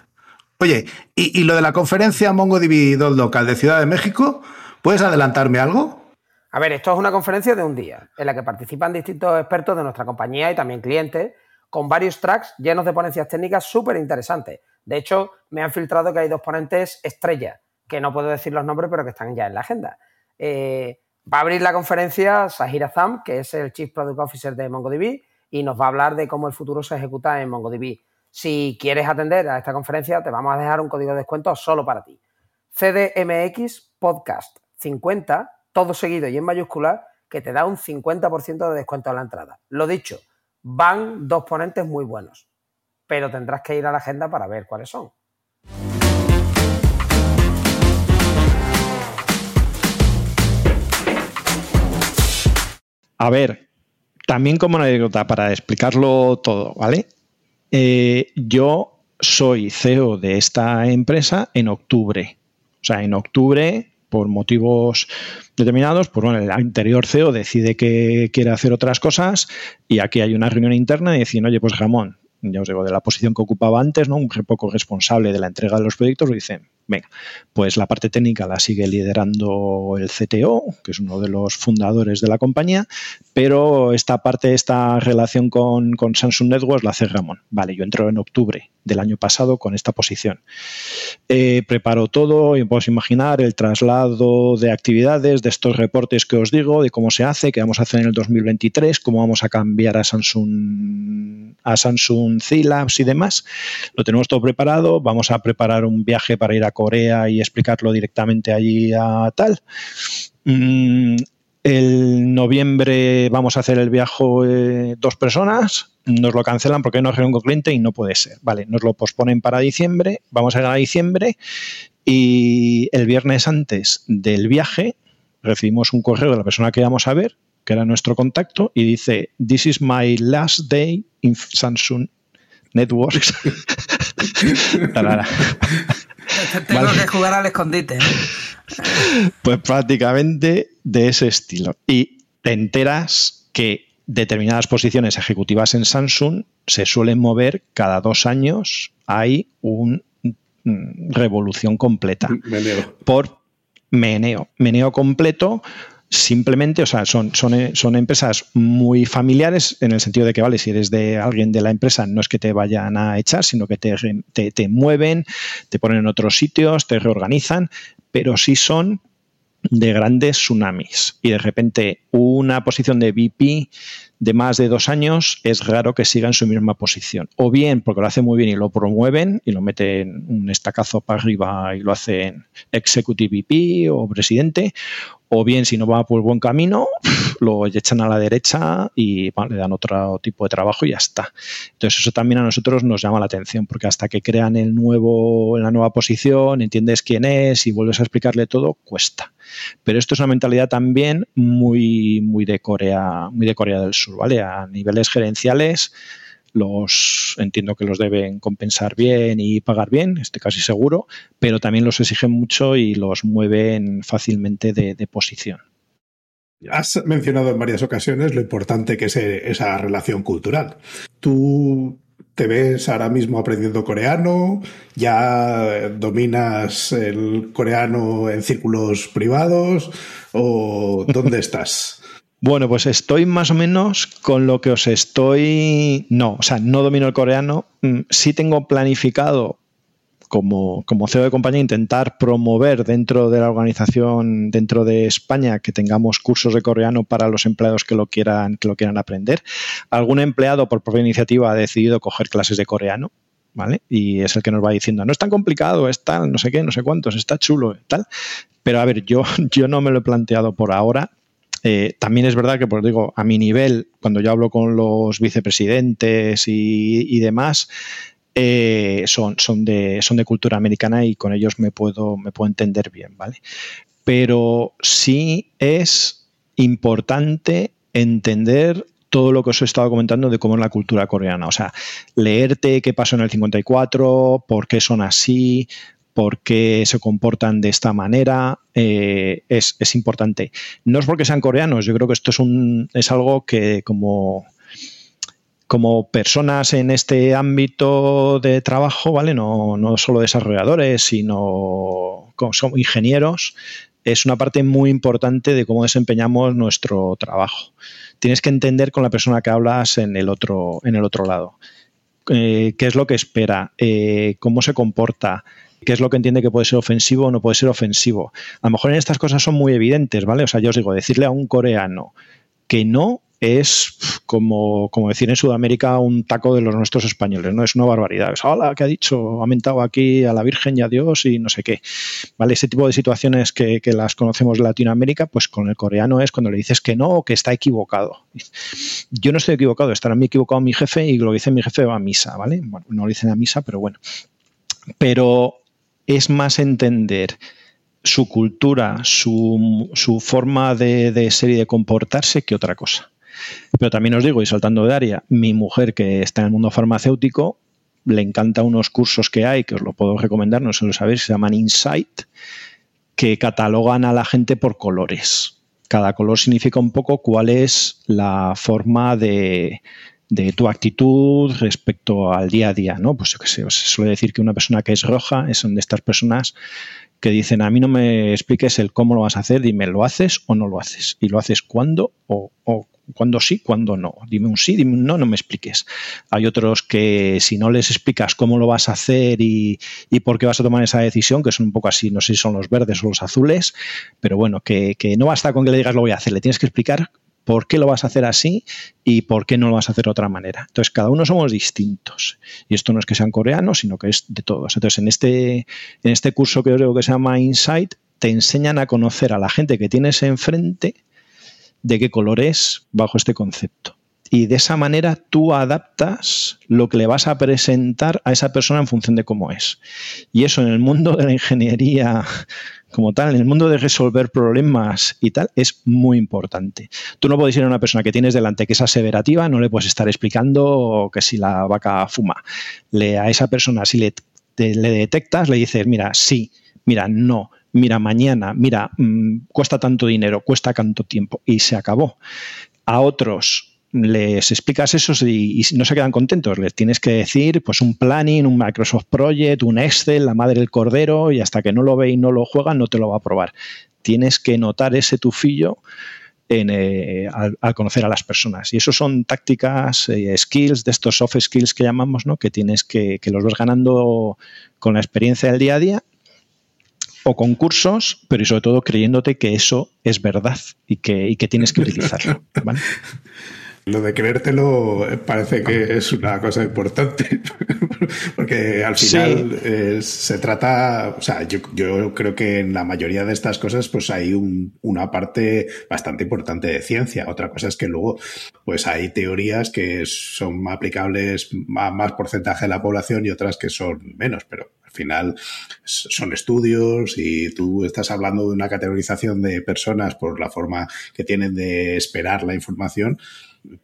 Oye, ¿y, lo de la conferencia MongoDB Local de Ciudad de México? ¿Puedes adelantarme algo? A ver, esto es una conferencia de un día, en la que participan distintos expertos de nuestra compañía y también clientes, con varios tracks llenos de ponencias técnicas súper interesantes. De hecho, me han filtrado que hay dos ponentes estrellas, que no puedo decir los nombres, pero que están ya en la agenda. Eh, Va a abrir la conferencia Sahir Azam, que es el Chief Product Officer de MongoDB, y nos va a hablar de cómo el futuro se ejecuta en MongoDB. Si quieres atender a esta conferencia, te vamos a dejar un código de descuento solo para ti. CDMX Podcast 50, todo seguido y en mayúscula, que te da un 50% de descuento a la entrada. Lo dicho, van dos ponentes muy buenos, pero tendrás que ir a la agenda para ver cuáles son. A ver, también como anécdota para explicarlo todo, ¿vale? Eh, yo soy CEO de esta empresa en octubre. O sea, en octubre, por motivos determinados, pues bueno, el anterior CEO decide que quiere hacer otras cosas y aquí hay una reunión interna y decir, oye, pues Ramón, ya os digo, de la posición que ocupaba antes, ¿no? Un poco responsable de la entrega de los proyectos, lo dicen, venga, pues la parte técnica la sigue liderando el CTO, que es uno de los fundadores de la compañía, pero esta parte, esta relación con, Samsung Networks la hace Ramón. Vale, yo entro en octubre. Del año pasado con esta posición. Eh, preparo todo y podéis imaginar el traslado de actividades, de estos reportes que os digo, de cómo se hace, qué vamos a hacer en el 2023, cómo vamos a cambiar a Samsung, a Samsung C-Labs y demás. Lo tenemos todo preparado, vamos a preparar un viaje para ir a Corea y explicarlo directamente allí a tal. Mm, el noviembre vamos a hacer el viaje eh, dos personas, nos lo cancelan porque no es un cliente y no puede ser. Vale, nos lo posponen para diciembre, vamos a ir a diciembre y el viernes antes del viaje recibimos un correo de la persona que íbamos a ver, que era nuestro contacto, y dice, This is my last day in Samsung Networks. Tengo que jugar al escondite. Pues prácticamente de ese estilo. Y te enteras que determinadas posiciones ejecutivas en Samsung se suelen mover cada dos años. Hay una mm, revolución completa. Por meneo. Meneo completo simplemente, o sea, son, son, son, empresas muy familiares en el sentido de que, vale, si eres de alguien de la empresa, no es que te vayan a echar, sino que te, te, te mueven, te ponen en otros sitios, te reorganizan, pero sí son de grandes tsunamis y de repente una posición de VP de más de dos años es raro que siga en su misma posición. O bien porque lo hace muy bien y lo promueven y lo meten un estacazo para arriba y lo hacen executive VP o presidente, o bien si no va por buen camino, lo echan a la derecha y le dan otro tipo de trabajo y ya está. Entonces eso también a nosotros nos llama la atención, porque hasta que crean el nuevo, la nueva posición, entiendes quién es y vuelves a explicarle todo, cuesta. Pero esto es una mentalidad también muy, muy de Corea, muy de Corea del Sur, ¿vale? A niveles gerenciales los entiendo que los deben compensar bien y pagar bien, estoy casi seguro, pero también los exigen mucho y los mueven fácilmente de, posición. Has mencionado en varias ocasiones lo importante que es esa relación cultural. ¿Tú te ves ahora mismo aprendiendo coreano? ¿Ya dominas el coreano en círculos privados? ¿O dónde estás? Bueno, pues estoy más o menos con lo que os estoy... No, o sea, no domino el coreano. Mm, sí tengo planificado como, como CEO de compañía intentar promover dentro de la organización, dentro de España, que tengamos cursos de coreano para los empleados que lo quieran, que lo quieran aprender. Algún empleado por propia iniciativa ha decidido coger clases de coreano. ¿Vale? Y es el que nos va diciendo, no es tan complicado, es tal, no sé qué, no sé cuántos, está chulo, tal. Pero a ver, yo, yo no me lo he planteado por ahora eh, también es verdad que, pues digo, a mi nivel, cuando yo hablo con los vicepresidentes y, demás, eh, son, son, de, son de cultura americana y con ellos me puedo, me puedo entender bien, ¿vale? Pero sí es importante entender todo lo que os he estado comentando de cómo es la cultura coreana. O sea, leerte qué pasó en el 54, por qué son así, por qué se comportan de esta manera, eh, es, importante. No es porque sean coreanos, yo creo que esto es, un, es algo que como, como personas en este ámbito de trabajo, ¿vale? No, no solo desarrolladores, sino como ingenieros, es una parte muy importante de cómo desempeñamos nuestro trabajo. Tienes que entender con la persona que hablas en el otro, en el otro lado. Eh, qué es lo que espera, eh, cómo se comporta, qué es lo que entiende que puede ser ofensivo o no puede ser ofensivo. A lo mejor en estas cosas son muy evidentes, ¿vale? O sea, yo os digo, decirle a un coreano que no es como, como decir en Sudamérica un taco de los nuestros españoles, ¿no? Es una barbaridad. Es, hola, ¿qué ha dicho? Ha mentado aquí a la Virgen y a Dios y no sé qué. ¿Vale? Ese tipo de situaciones que, que las conocemos de Latinoamérica, pues con el coreano es cuando le dices que no o que está equivocado. Yo no estoy equivocado, estará muy equivocado mi jefe y lo dice mi jefe va a misa, ¿vale? Bueno, no lo dicen a misa, pero bueno. Pero es más entender su cultura, su, forma de, ser y de comportarse que otra cosa. Pero también os digo, y saltando de área, mi mujer que está en el mundo farmacéutico, le encanta unos cursos que hay, que os lo puedo recomendar, no sé lo sabéis, se llaman Insight, que catalogan a la gente por colores. Cada color significa un poco cuál es la forma de, de tu actitud respecto al día a día, ¿no? Pues yo qué sé, se suele decir que una persona que es roja es una de estas personas que dicen, a mí no me expliques el cómo lo vas a hacer, dime, ¿lo haces o no lo haces? Y lo haces cuándo o, o cuándo sí, cuándo no. Dime un sí, dime un no, no me expliques. Hay otros que si no les explicas cómo lo vas a hacer y, por qué vas a tomar esa decisión, que son un poco así, no sé si son los verdes o los azules, pero bueno, que, que no basta con que le digas lo voy a hacer, le tienes que explicar por qué lo vas a hacer así y por qué no lo vas a hacer de otra manera. Entonces, cada uno somos distintos. Y esto no es que sean coreanos, sino que es de todos. Entonces, en este, en este curso que creo que se llama Insight, te enseñan a conocer a la gente que tienes enfrente de qué color es bajo este concepto. Y de esa manera tú adaptas lo que le vas a presentar a esa persona en función de cómo es. Y eso en el mundo de la ingeniería como tal, en el mundo de resolver problemas y tal, es muy importante. Tú no puedes ir a una persona que tienes delante que es aseverativa, no le puedes estar explicando que si la vaca fuma. Le, a esa persona, si le, detectas, le dices, mira, sí, mira, no, mira, mañana, mira, mm, cuesta tanto dinero, cuesta tanto tiempo, y se acabó. A otros les explicas eso y, no se quedan contentos. Les tienes que decir pues un planning, un Microsoft Project, un Excel, la madre del cordero, y hasta que no lo ve y no lo juega, no te lo va a probar. Tienes que notar ese tufillo en, eh, al, conocer a las personas. Y eso son tácticas, eh, skills, de estos soft skills que llamamos, ¿no? que tienes que, que los vas ganando con la experiencia del día a día o concursos, pero y sobre todo creyéndote que eso es verdad y que, y que tienes que utilizarlo. Lo de creértelo parece que es una cosa importante, porque al final eh, se trata, o sea, yo, yo, creo que en la mayoría de estas cosas pues hay un, una parte bastante importante de ciencia. Otra cosa es que luego pues hay teorías que son aplicables a más porcentaje de la población y otras que son menos, pero al final son estudios y tú estás hablando de una categorización de personas por la forma que tienen de esperar la información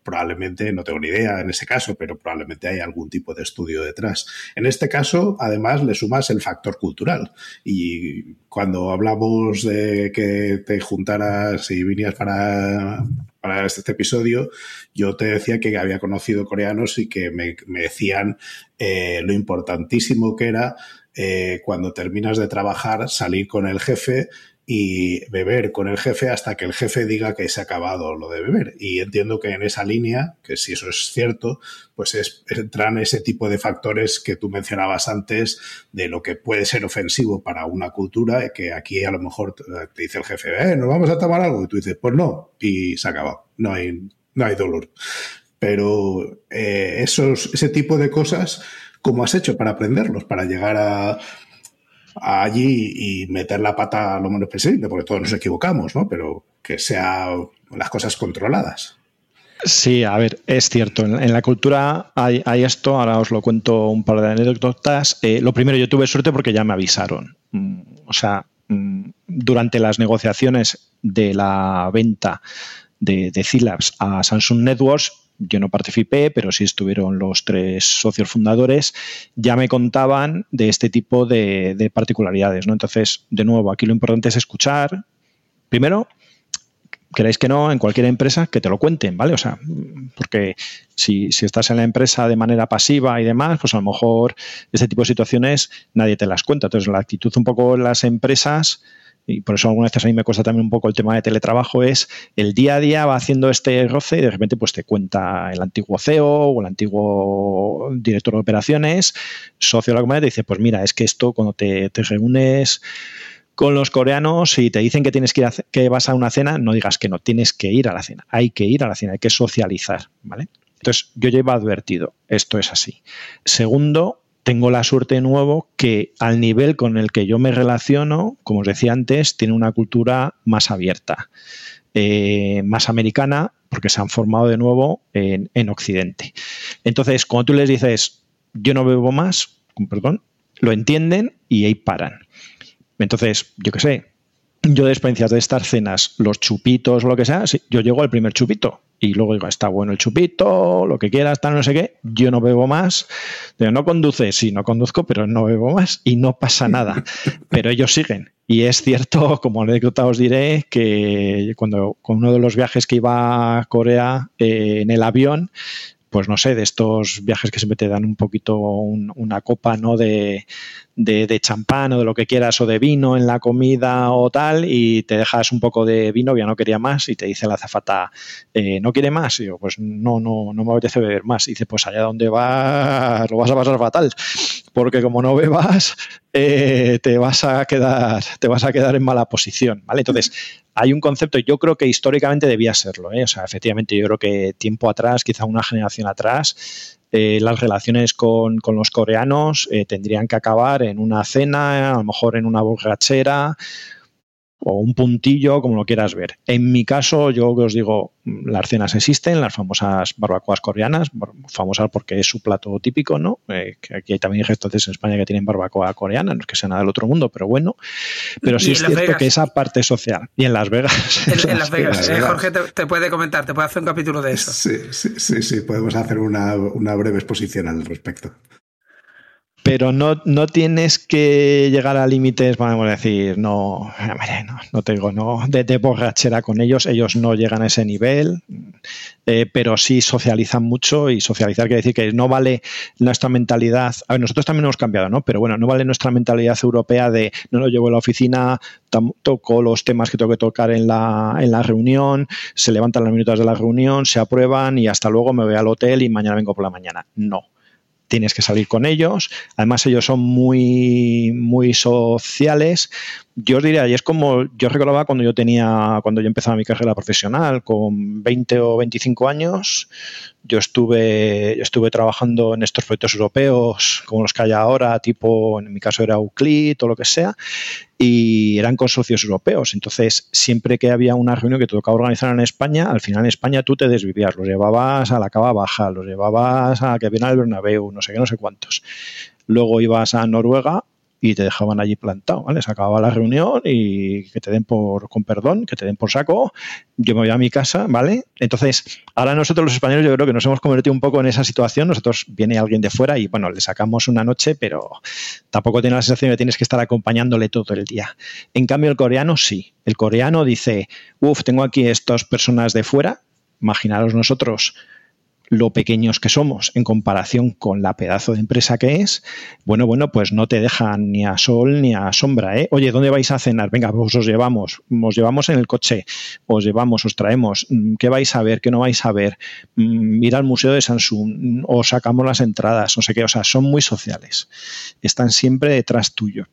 probablemente, no tengo ni idea en ese caso, pero probablemente hay algún tipo de estudio detrás. En este caso, además, le sumas el factor cultural. Y cuando hablamos de que te juntaras y vinieras para, para este episodio, yo te decía que había conocido coreanos y que me, decían eh, lo importantísimo que era eh, cuando terminas de trabajar salir con el jefe y beber con el jefe hasta que el jefe diga que se ha acabado lo de beber. Y entiendo que en esa línea, que si eso es cierto, pues es, entran ese tipo de factores que tú mencionabas antes de lo que puede ser ofensivo para una cultura, que aquí a lo mejor te dice el jefe, eh, nos vamos a tomar algo, y tú dices, pues no, y se acaba, no hay, no hay dolor. Pero eh, esos, ese tipo de cosas, ¿cómo has hecho para aprenderlos, para llegar a, allí y meter la pata lo menos posible, porque todos nos equivocamos, ¿no? Pero que sean las cosas controladas. Sí, a ver, es cierto. En, la cultura hay, esto, ahora os lo cuento un par de anécdotas. Eh, lo primero, yo tuve suerte porque ya me avisaron. Mm, o sea, mm, durante las negociaciones de la venta de, de a Samsung Networks, yo no participé, pero sí estuvieron los tres socios fundadores, ya me contaban de este tipo de, particularidades. ¿no? Entonces, de nuevo, aquí lo importante es escuchar. Primero, queréis que no, en cualquier empresa, que te lo cuenten, ¿vale? O sea, porque si, si, estás en la empresa de manera pasiva y demás, pues a lo mejor este tipo de situaciones nadie te las cuenta. Entonces, la actitud un poco en las empresas y por eso algunas veces a mí me cuesta también un poco el tema de teletrabajo, es el día a día va haciendo este roce y de repente pues te cuenta el antiguo CEO o el antiguo director de operaciones, socio de la y te dice, pues mira, es que esto cuando te, reúnes con los coreanos y te dicen que tienes que ir a, que vas a una cena, no digas que no, tienes que ir a la cena, hay que ir a la cena, hay que socializar, ¿vale? Entonces, yo llevo advertido, esto es así. Segundo, tengo la suerte de nuevo que al nivel con el que yo me relaciono, como os decía antes, tiene una cultura más abierta, eh, más americana, porque se han formado de nuevo en, en, Occidente. Entonces, cuando tú les dices, yo no bebo más, perdón, lo entienden y ahí paran. Entonces, yo qué sé, yo de experiencias de estas cenas, los chupitos o lo que sea, yo llego al primer chupito y luego digo, está bueno el chupito, lo que quieras, tal, no sé qué, yo no bebo más. Digo, no conduce, sí, no conduzco, pero no bebo más y no pasa nada. pero ellos siguen. Y es cierto, como anécdota os diré, que cuando con uno de los viajes que iba a Corea eh, en el avión, pues no sé, de estos viajes que siempre te dan un poquito una copa, ¿no? De, de, champán o de lo que quieras o de vino en la comida o tal y te dejas un poco de vino, ya no quería más y te dice la azafata, eh, ¿no quiere más? Y yo, pues no, no, no me apetece beber más. Y dice, pues allá donde vas lo vas a pasar fatal, porque como no bebas, eh, te vas a quedar, te vas a quedar en mala posición, ¿vale? Entonces, hay un concepto, yo creo que históricamente debía serlo, ¿eh? o sea, efectivamente, yo creo que tiempo atrás, quizá una generación atrás, eh, las relaciones con, los coreanos eh, tendrían que acabar en una cena, a lo mejor en una borrachera o un puntillo, como lo quieras ver. En mi caso, yo os digo, las cenas existen, las famosas barbacoas coreanas, famosas porque es su plato típico, ¿no? Eh, que aquí hay también restaurantes en España que tienen barbacoa coreana, no es que sea nada del otro mundo, pero bueno. Pero sí es cierto que esa parte social. Y en Las Vegas. En, Las, Vegas. Eh, Jorge te, puede comentar, te puede hacer un capítulo de eso. Sí, sí, sí, sí. podemos hacer una, una breve exposición al respecto pero no, no tienes que llegar a límites, vamos a decir, no, no, no te digo, no, de, borrachera con ellos, ellos no llegan a ese nivel, eh, pero sí socializan mucho y socializar quiere decir que no vale nuestra mentalidad, a ver, nosotros también hemos cambiado, ¿no? Pero bueno, no vale nuestra mentalidad europea de no lo llevo a la oficina, toco los temas que tengo que tocar en la, en la reunión, se levantan las minutos de la reunión, se aprueban y hasta luego me voy al hotel y mañana vengo por la mañana. No tienes que salir con ellos. Además, ellos son muy, muy sociales. Yo os diría, y es como yo recordaba cuando yo tenía, cuando yo empezaba mi carrera profesional, con 20 o 25 años, yo estuve, estuve trabajando en estos proyectos europeos, como los que hay ahora, tipo, en mi caso era Euclid o lo que sea, y eran consorcios europeos. Entonces, siempre que había una reunión que te tocaba organizar en España, al final en España tú te desvivías, los llevabas a la Cava Baja, los llevabas a que viene al Bernabéu, no sé qué, no sé cuántos. Luego ibas a Noruega y te dejaban allí plantado, ¿vale? Se acababa la reunión y que te den por, con perdón, que te den por saco, yo me voy a mi casa, ¿vale? Entonces, ahora nosotros los españoles yo creo que nos hemos convertido un poco en esa situación, nosotros viene alguien de fuera y bueno, le sacamos una noche, pero tampoco tiene la sensación de que tienes que estar acompañándole todo el día. En cambio, el coreano sí, el coreano dice, uff, tengo aquí estas personas de fuera, imaginaros nosotros lo pequeños que somos en comparación con la pedazo de empresa que es, bueno, bueno, pues no te dejan ni a sol ni a sombra, ¿eh? Oye, ¿dónde vais a cenar? Venga, pues os llevamos, os llevamos en el coche, os llevamos, os traemos, mm, ¿qué vais a ver? ¿Qué no vais a ver? Mm, mira al Museo de Samsung, os sacamos las entradas, no sé qué, o sea, son muy sociales, están siempre detrás tuyo.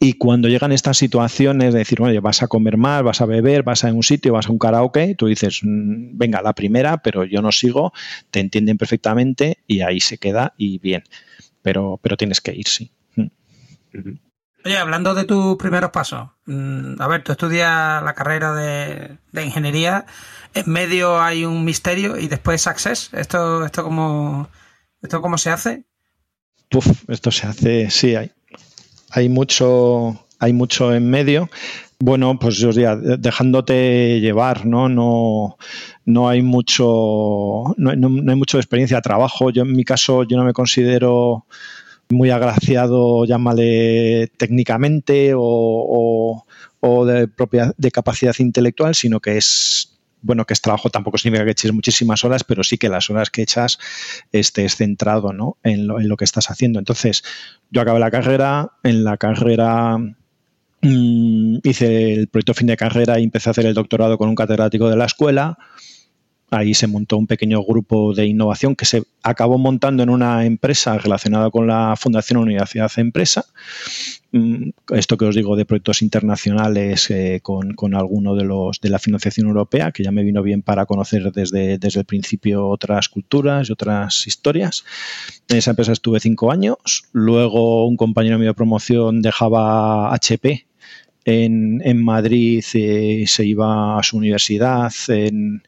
Y cuando llegan estas situaciones de decir, bueno, vas a comer más, vas a beber, vas a un sitio, vas a un karaoke, tú dices, mm, venga, la primera, pero yo no sigo, te entienden perfectamente y ahí se queda y bien. Pero, pero tienes que ir, sí. Mm. Oye, hablando de tus primeros pasos, mm, a ver, tú estudias la carrera de, ingeniería, en medio hay un misterio y después Access. ¿Esto, esto, cómo, esto cómo se hace? esto se hace, sí, hay, hay mucho, hay mucho en medio. Bueno, pues yo diría, dejándote llevar, ¿no? No, no hay mucho, no, hay mucho de experiencia de trabajo. Yo en mi caso, yo no me considero muy agraciado, llámale técnicamente o, o, de propia de capacidad intelectual, sino que es bueno, que es trabajo tampoco significa que eches muchísimas horas, pero sí que las horas que echas estés centrado ¿no? en, lo, en lo que estás haciendo. Entonces, yo acabé la carrera, en la carrera mm, hice el proyecto fin de carrera y empecé a hacer el doctorado con un catedrático de la escuela. Ahí se montó un pequeño grupo de innovación que se acabó montando en una empresa relacionada con la Fundación Universidad Empresa. Mm, esto que os digo de proyectos internacionales eh, con, con, alguno de los de la financiación europea, que ya me vino bien para conocer desde, desde el principio otras culturas y otras historias. En esa empresa estuve cinco años. Luego un compañero mío de promoción dejaba HP en, en Madrid, y se iba a su universidad en,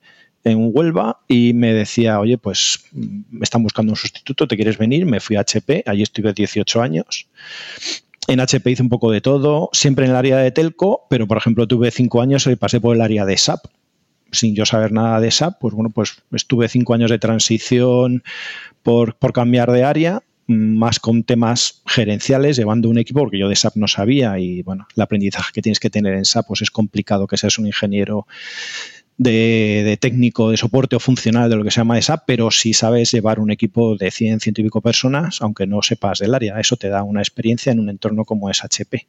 en Huelva y me decía, oye, pues me están buscando un sustituto, ¿te quieres venir? Me fui a HP, allí estuve 18 años. En HP hice un poco de todo, siempre en el área de telco, pero por ejemplo tuve cinco años y pasé por el área de SAP. Sin yo saber nada de SAP, pues bueno, pues estuve cinco años de transición por, por cambiar de área, más con temas gerenciales, llevando un equipo, porque yo de SAP no sabía y bueno, el aprendizaje que tienes que tener en SAP pues es complicado que seas un ingeniero de, técnico de soporte o funcional de lo que se llama esa, pero sí sabes llevar un equipo de 100, 100 y pico personas, aunque no sepas del área. Eso te da una experiencia en un entorno como es HP.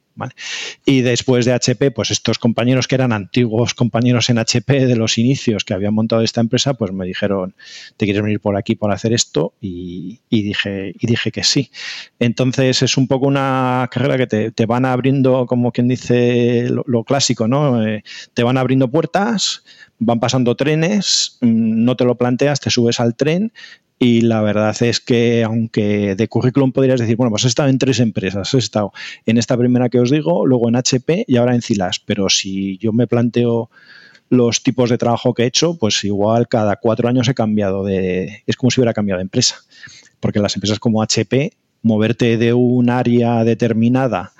Y después de HP, pues estos compañeros que eran antiguos compañeros en HP de los inicios que habían montado esta empresa, pues me dijeron, ¿te quieres venir por aquí por hacer esto? Y, dije, y dije que sí. Entonces es un poco una carrera que te, van abriendo, como quien dice lo, clásico, ¿no? Eh, te van abriendo puertas, van pasando trenes, mm, no te lo planteas, te subes al tren y la verdad es que, aunque de currículum podrías decir, bueno, pues he estado en tres empresas, he estado en esta primera que os digo, luego en HP y ahora en Cilas, pero si yo me planteo los tipos de trabajo que he hecho, pues igual cada cuatro años he cambiado de, es como si hubiera cambiado de empresa, porque las empresas como HP, moverte de un área determinada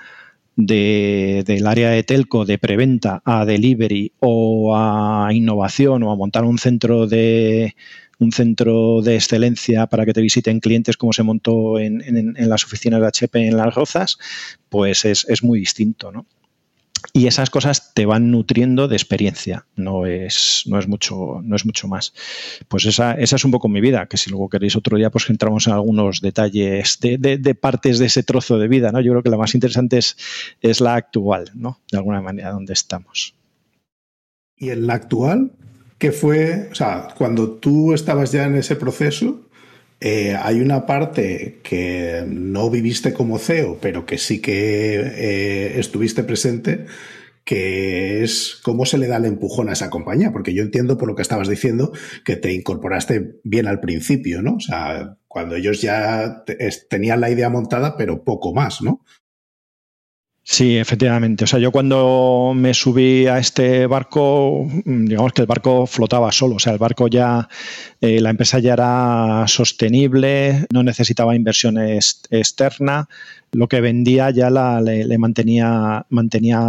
del área de telco, de preventa, a delivery o a innovación o a montar un centro de un centro de excelencia para que te visiten clientes como se montó en, las oficinas de HP en Las Rozas, pues es, es muy distinto, ¿no? Y esas cosas te van nutriendo de experiencia, no es, no es, mucho, no es mucho más. Pues esa, esa es un poco mi vida, que si luego queréis otro día, pues entramos en algunos detalles de, de, partes de ese trozo de vida, ¿no? Yo creo que la más interesante es, es la actual, ¿no? De alguna manera, donde estamos. ¿Y en la actual? ¿Qué fue? O sea, cuando tú estabas ya en ese proceso, eh, hay una parte que no viviste como CEO, pero que sí que eh, estuviste presente, que es cómo se le da el empujón a esa compañía, porque yo entiendo por lo que estabas diciendo que te incorporaste bien al principio, ¿no? O sea, cuando ellos ya tenían la idea montada, pero poco más, ¿no? Sí, efectivamente. O sea, yo cuando me subí a este barco, mm, digamos que el barco flotaba solo. O sea, el barco ya, eh, la empresa ya era sostenible, no necesitaba inversión externa. Lo que vendía ya la, le, mantenía, mantenía,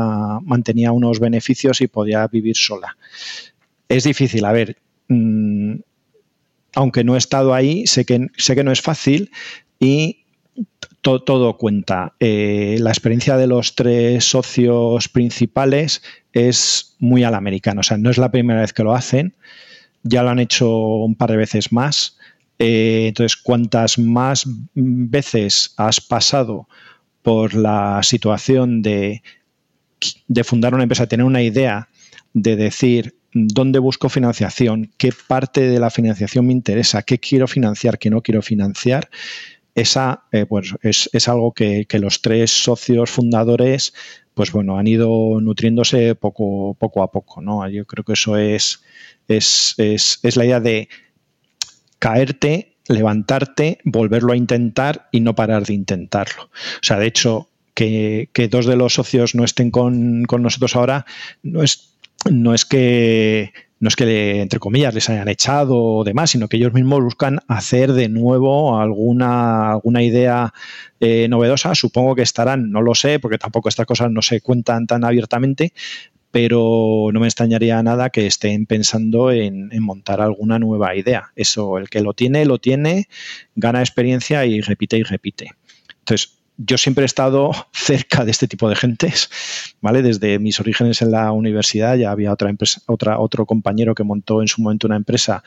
mantenía unos beneficios y podía vivir sola. Es difícil, a ver. Mm, aunque no he estado ahí, sé que, sé que no es fácil y todo cuenta. Eh, la experiencia de los tres socios principales es muy al americano. O sea, no es la primera vez que lo hacen. Ya lo han hecho un par de veces más. Eh, entonces, cuantas más veces has pasado por la situación de, de fundar una empresa, tener una idea de decir dónde busco financiación, qué parte de la financiación me interesa, qué quiero financiar, qué no quiero financiar, esa eh, pues es, algo que, los tres socios fundadores pues bueno han ido nutriéndose poco, poco a poco. ¿no? Yo creo que eso es, es, es, la idea de caerte, levantarte, volverlo a intentar y no parar de intentarlo. O sea, de hecho, que, dos de los socios no estén con, con nosotros ahora no es, no es que no es que, entre comillas, les hayan echado o demás, sino que ellos mismos buscan hacer de nuevo alguna, alguna idea eh, novedosa. Supongo que estarán, no lo sé, porque tampoco estas cosas no se cuentan tan abiertamente, pero no me extrañaría nada que estén pensando en, en, montar alguna nueva idea. Eso, el que lo tiene, lo tiene, gana experiencia y repite y repite. Entonces, yo siempre he estado cerca de este tipo de gentes, ¿vale? Desde mis orígenes en la universidad ya había otra empresa, otra, otro compañero que montó en su momento una empresa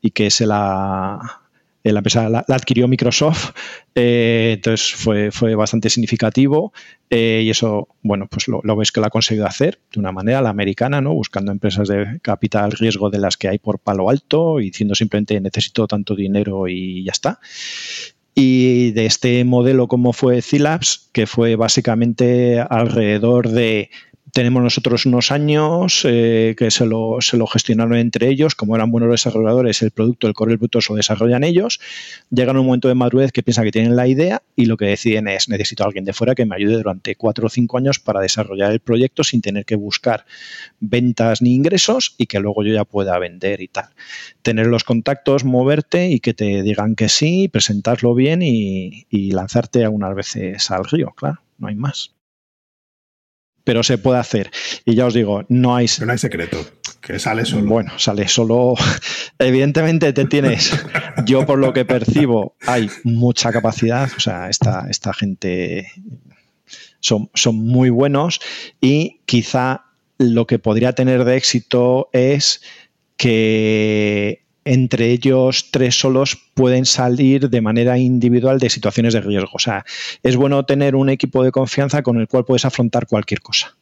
y que se la, la empresa la, adquirió Microsoft, eh, entonces fue, fue bastante significativo eh, y eso, bueno, pues lo, lo, ves que lo ha conseguido hacer de una manera, la americana, ¿no? Buscando empresas de capital riesgo de las que hay por palo alto y diciendo simplemente necesito tanto dinero y ya está y de este modelo como fue Cilabs, que fue básicamente alrededor de tenemos nosotros unos años eh, que se lo, gestionaron entre ellos, como eran buenos desarrolladores, el producto, el core bruto lo desarrollan ellos, llegan un momento de madurez que piensan que tienen la idea y lo que deciden es necesito a alguien de fuera que me ayude durante cuatro o cinco años para desarrollar el proyecto sin tener que buscar ventas ni ingresos y que luego yo ya pueda vender y tal. Tener los contactos, moverte y que te digan que sí, presentarlo bien y, y lanzarte algunas veces al río, claro, no hay más pero se puede hacer. Y ya os digo, no hay... no hay secreto, que sale solo. Bueno, sale solo. Evidentemente te tienes, yo por lo que percibo, hay mucha capacidad, o sea, esta, esta gente son, son muy buenos y quizá lo que podría tener de éxito es que entre ellos tres solos pueden salir de manera individual de situaciones de riesgo. O sea, es bueno tener un equipo de confianza con el cual puedes afrontar cualquier cosa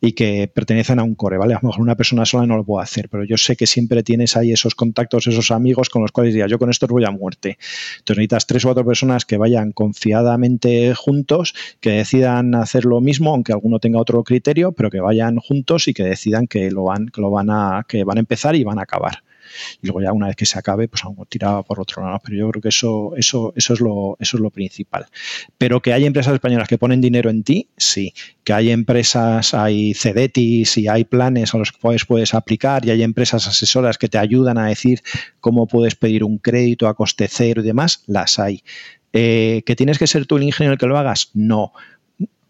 y que pertenecen a un core, ¿vale? A lo mejor una persona sola no lo puede hacer, pero yo sé que siempre tienes ahí esos contactos, esos amigos con los cuales dirías, yo con estos voy a muerte. Entonces necesitas tres o cuatro personas que vayan confiadamente juntos, que decidan hacer lo mismo, aunque alguno tenga otro criterio, pero que vayan juntos y que decidan que lo van, que lo van a, que van a empezar y van a acabar y luego ya una vez que se acabe, pues algo tiraba por otro lado. Pero yo creo que eso, eso, eso, es lo, eso es lo principal. Pero que hay empresas españolas que ponen dinero en ti, sí. Que hay empresas, hay CEDETIS y hay planes a los cuales puedes aplicar y hay empresas asesoras que te ayudan a decir cómo puedes pedir un crédito a coste cero y demás, las hay. Eh, ¿Que tienes que ser tú el ingeniero el que lo hagas? No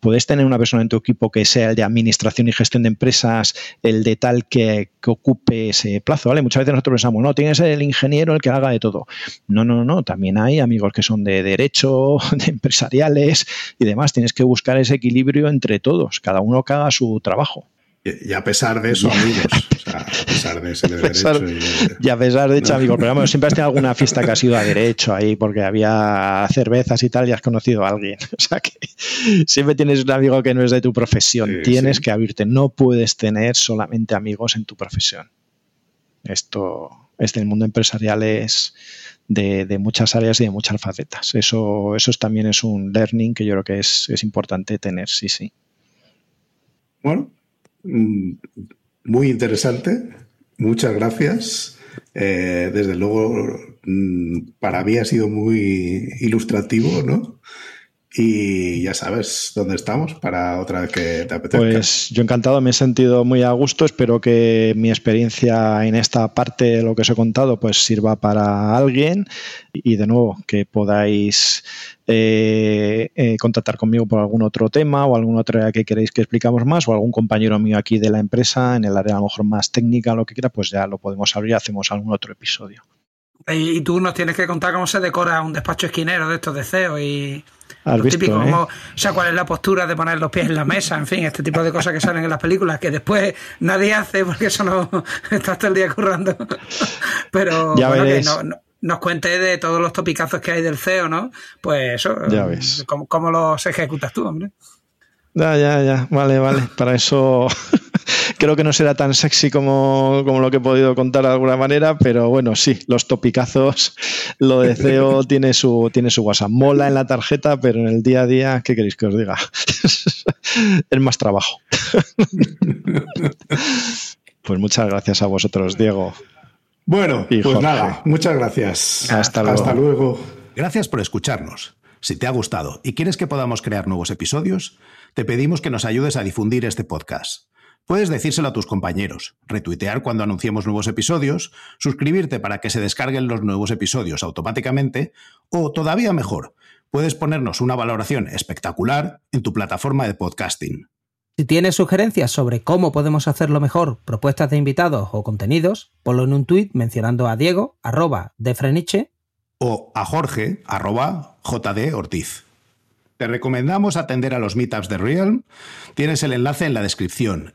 puedes tener una persona en tu equipo que sea el de administración y gestión de empresas, el de tal que, ocupe ese plazo, ¿vale? Muchas veces nosotros pensamos, no, tienes el ingeniero el que haga de todo. No, no, no, también hay amigos que son de derecho, de empresariales y demás. Tienes que buscar ese equilibrio entre todos, cada uno que haga su trabajo. Y a pesar de eso, amigos. A pesar de ese derecho. Y, a pesar de hecho, amigos. Pero siempre has tenido alguna fiesta que ha sido a derecho ahí porque había cervezas y tal y has conocido a alguien. O sea que siempre tienes un amigo que no es de tu profesión. Tienes que abrirte. No puedes tener solamente amigos en tu profesión. Esto, este el mundo empresarial es de, muchas áreas y de muchas facetas. Eso, eso también es un learning que yo creo que es, es importante tener, sí, sí. Bueno, Mm, muy interesante. Muchas gracias. Eh, desde luego, mm, para mí ha sido muy ilustrativo, ¿no? Y ya sabes dónde estamos para otra vez que te apetezca. Pues yo encantado, me he sentido muy a gusto. Espero que mi experiencia en esta parte lo que os he contado pues sirva para alguien y de nuevo que podáis eh, eh, contactar conmigo por algún otro tema o alguna otra área que queréis que explicamos más o algún compañero mío aquí de la empresa en el área a lo mejor más técnica lo que quiera, pues ya lo podemos abrir y hacemos algún otro episodio. Y, tú nos tienes que contar cómo se decora un despacho esquinero de estos de CEO y lo típico, ¿eh? o sea, cuál es la postura de poner los pies en la mesa, en fin, este tipo de cosas que salen en las películas que después nadie hace porque eso no estás todo el día currando. Pero ya que nos cuente de todos los topicazos que hay del CEO, ¿no? Pues eso, ya ves. ¿cómo, cómo los ejecutas tú, hombre? Ya, ya, ya, vale, vale. Para eso creo que no será tan sexy como, lo que he podido contar de alguna manera, pero bueno, sí, los topicazos, lo de CEO tiene su, tiene su WhatsApp. Mola en la tarjeta, pero en el día a día, ¿qué queréis que os diga? es más trabajo. pues muchas gracias a vosotros, Diego. Bueno, pues nada, muchas gracias. Hasta luego. Hasta luego. Gracias por escucharnos. Si te ha gustado y quieres que podamos crear nuevos episodios, te pedimos que nos ayudes a difundir este podcast. Puedes decírselo a tus compañeros, retuitear cuando anunciemos nuevos episodios, suscribirte para que se descarguen los nuevos episodios automáticamente o, todavía mejor, puedes ponernos una valoración espectacular en tu plataforma de podcasting. Si tienes sugerencias sobre cómo podemos hacerlo mejor, propuestas de invitados o contenidos, ponlo en un tuit mencionando a Diego, arroba de Freniche, o a Jorge, arroba JD Ortiz. Te recomendamos atender a los meetups de Realm. Tienes el enlace en la descripción